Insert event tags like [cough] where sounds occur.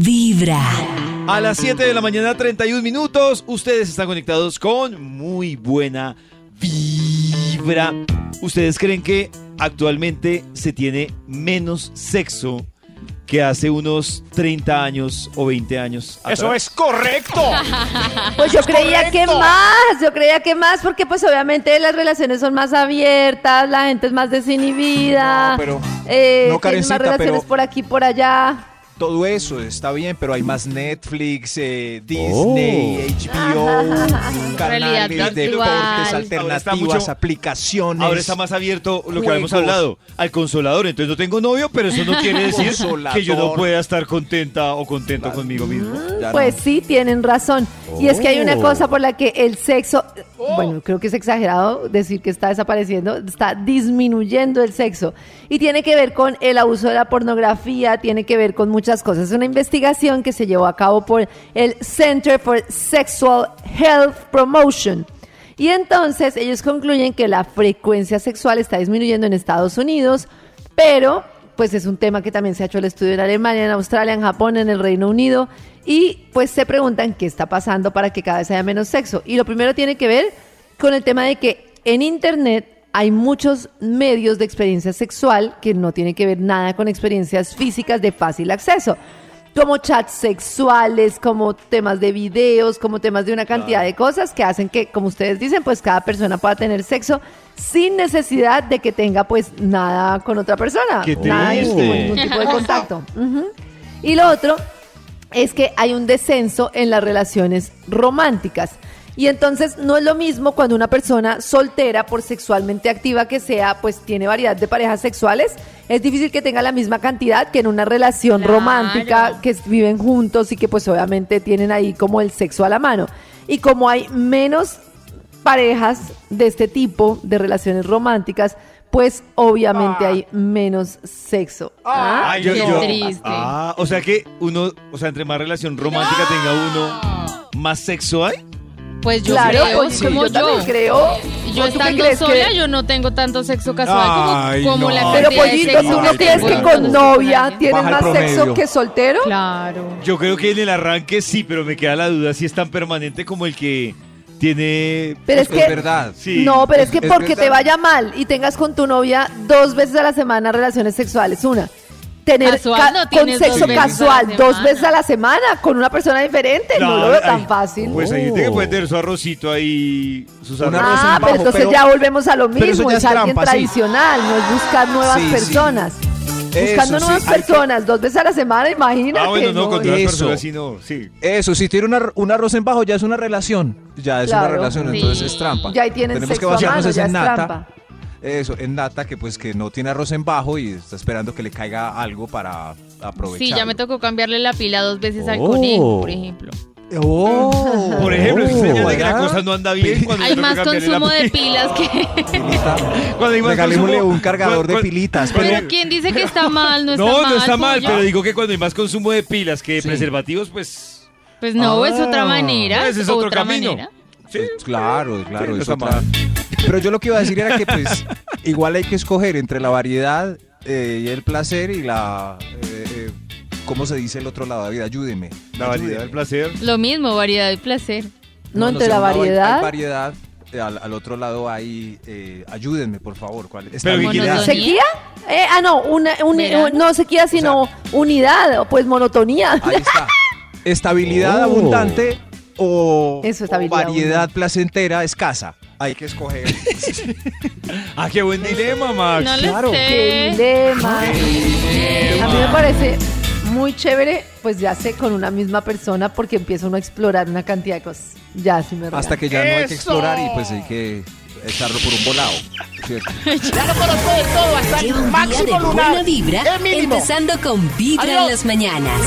Vibra. A las 7 de la mañana, 31 minutos, ustedes están conectados con muy buena vibra. ¿Ustedes creen que actualmente se tiene menos sexo que hace unos 30 años o 20 años? Eso es correcto. [laughs] Pues yo creía que más, yo creía que más, porque pues obviamente las relaciones son más abiertas, la gente es más desinhibida, No, pero- eh, no, tienen más Karencita, relaciones pero- por aquí, por allá. Todo eso está bien, pero hay más Netflix, eh, Disney, HBO, [laughs] Realidad canales de deportes alternativas, mucho- aplicaciones. Ahora está más abierto lo que habíamos hablado, al consolador. Entonces no tengo novio, pero eso no quiere decir Consolador. que yo no pueda estar contenta o contento Claro. conmigo mismo. Ya Pues sí, tienen razón. Y es que hay Oh. una cosa por la que el sexo, bueno, creo que es exagerado decir que está desapareciendo, está disminuyendo el sexo. Y tiene que ver con el abuso de la pornografía, tiene que ver con muchas cosas. Es una investigación que se llevó a cabo por el Center for Sexual Health Promotion. Y entonces ellos concluyen que la frecuencia sexual está disminuyendo en Estados Unidos, pero pues es un tema que también se ha hecho el estudio en Alemania, en Australia, en Japón, en el Reino Unido, y pues se preguntan qué está pasando para que cada vez haya menos sexo. Y lo primero tiene que ver con el tema de que en Internet hay muchos medios de experiencia sexual que no tienen que ver nada con experiencias físicas de fácil acceso como chats sexuales, como temas de videos, como temas de una cantidad de cosas que hacen que, como ustedes dicen, pues cada persona pueda tener sexo sin necesidad de que tenga pues nada con otra persona. ¡Qué nada, ningún tipo de [laughs] contacto. Y lo otro es que hay un descenso en las relaciones románticas. Y entonces no es lo mismo cuando una persona soltera, por sexualmente activa que sea, pues tiene variedad de parejas sexuales. Es difícil que tenga la misma cantidad que en una relación Claro. romántica que viven juntos y que pues obviamente tienen ahí como el sexo a la mano. Y como hay menos parejas de este tipo de relaciones románticas, pues obviamente Ah. hay menos sexo. ¿Ah? Ay, yo- qué yo- triste. Ah, o sea que uno, o sea, entre más relación romántica tenga uno, más sexo hay. Pues yo Claro, creo, pues, como yo yo. creo. Yo ¿O tú qué estando crees que- sola, yo no tengo tanto sexo casual Ay, como, como no. la Pero pollito, ¿tú no que crees que con novia el más sexo que soltero? Claro. Yo creo que en el arranque sí, pero me queda la duda si es tan permanente como el que tiene. Pero es Es que verdad. Sí. No, pero es que es porque te vaya mal y tengas con tu novia dos veces a la semana relaciones sexuales. Una, tener Casual, ca- no con tienes sexo dos casual dos veces a la semana con una persona diferente. no lo veo tan fácil. Pues hay gente que puede tener su arrocito ahí, sus arroz. ah, en pero bajo, entonces pero- ya volvemos a lo mismo. ya Es es alguien trampa, sí. tradicional, no es buscar nuevas Sí, sí. personas. Buscando Eso, nuevas que- personas dos veces a la semana, imagínate. Ah, bueno, no, con no, Eso. personas sí, no, sí. Eso, si tiene una- un arroz en bajo ya es una relación. Ya es Claro. una relación, Sí. entonces es trampa. Ya ahí tienen Tenemos que sexo a vaciarnos mano, ese ya es nata. trampa. Eso, en nata que pues que no tiene arroz en bajo y está esperando que le caiga algo para aprovechar. Sí, ya me tocó cambiarle la pila dos veces al Oh. conejo, por ejemplo. Oh. Por ejemplo, es Oh. señal de que la ¿Verdad? cosa no anda bien cuando Hay más consumo de pila. pilas que... [laughs] Cuando hay más Regalémosle consumo- un cargador de pilitas. cuando- Pero ¿quién dice que está mal? No está No, mal. no está mal, Pollo. pero digo que cuando hay más consumo de pilas que Sí. preservativos, pues. Pues no, es otra Ah. manera. Ese es otro otra camino. manera. Sí. Pues, claro, claro. Sí, no es está otra- mal. Pero yo lo que iba a decir era que pues igual hay que escoger entre la variedad eh, y el placer y la... eh, eh, ¿Cómo se dice el otro lado, David? Ayúdeme. La variedad, el placer. Lo mismo, variedad y placer. No, entre sé, la variedad. Hay variedad. eh, Al, al otro lado hay... eh, ayúdenme, por favor. ¿cuál? Pero. Monotonía. ¿Sequía? Eh, ah, no, una, un- Verano. un- no sequía, sino unidad, o pues monotonía. Ahí está. Estabilidad Oh. abundante o, Eso, o estabilidad variedad abundante. placentera escasa. Hay que escoger. [laughs] Ah, qué buen dilema, Max. No claro. lo ¡Qué dilema! A mí me parece muy chévere, pues ya sé, con una misma persona, porque empieza uno a explorar una cantidad de cosas. Ya, sí me Hasta que ya no hay que explorar y pues hay que echarlo por un volado. ¿cierto? [laughs] Lleva un día de buena vibra, empezando con Vibra en las mañanas.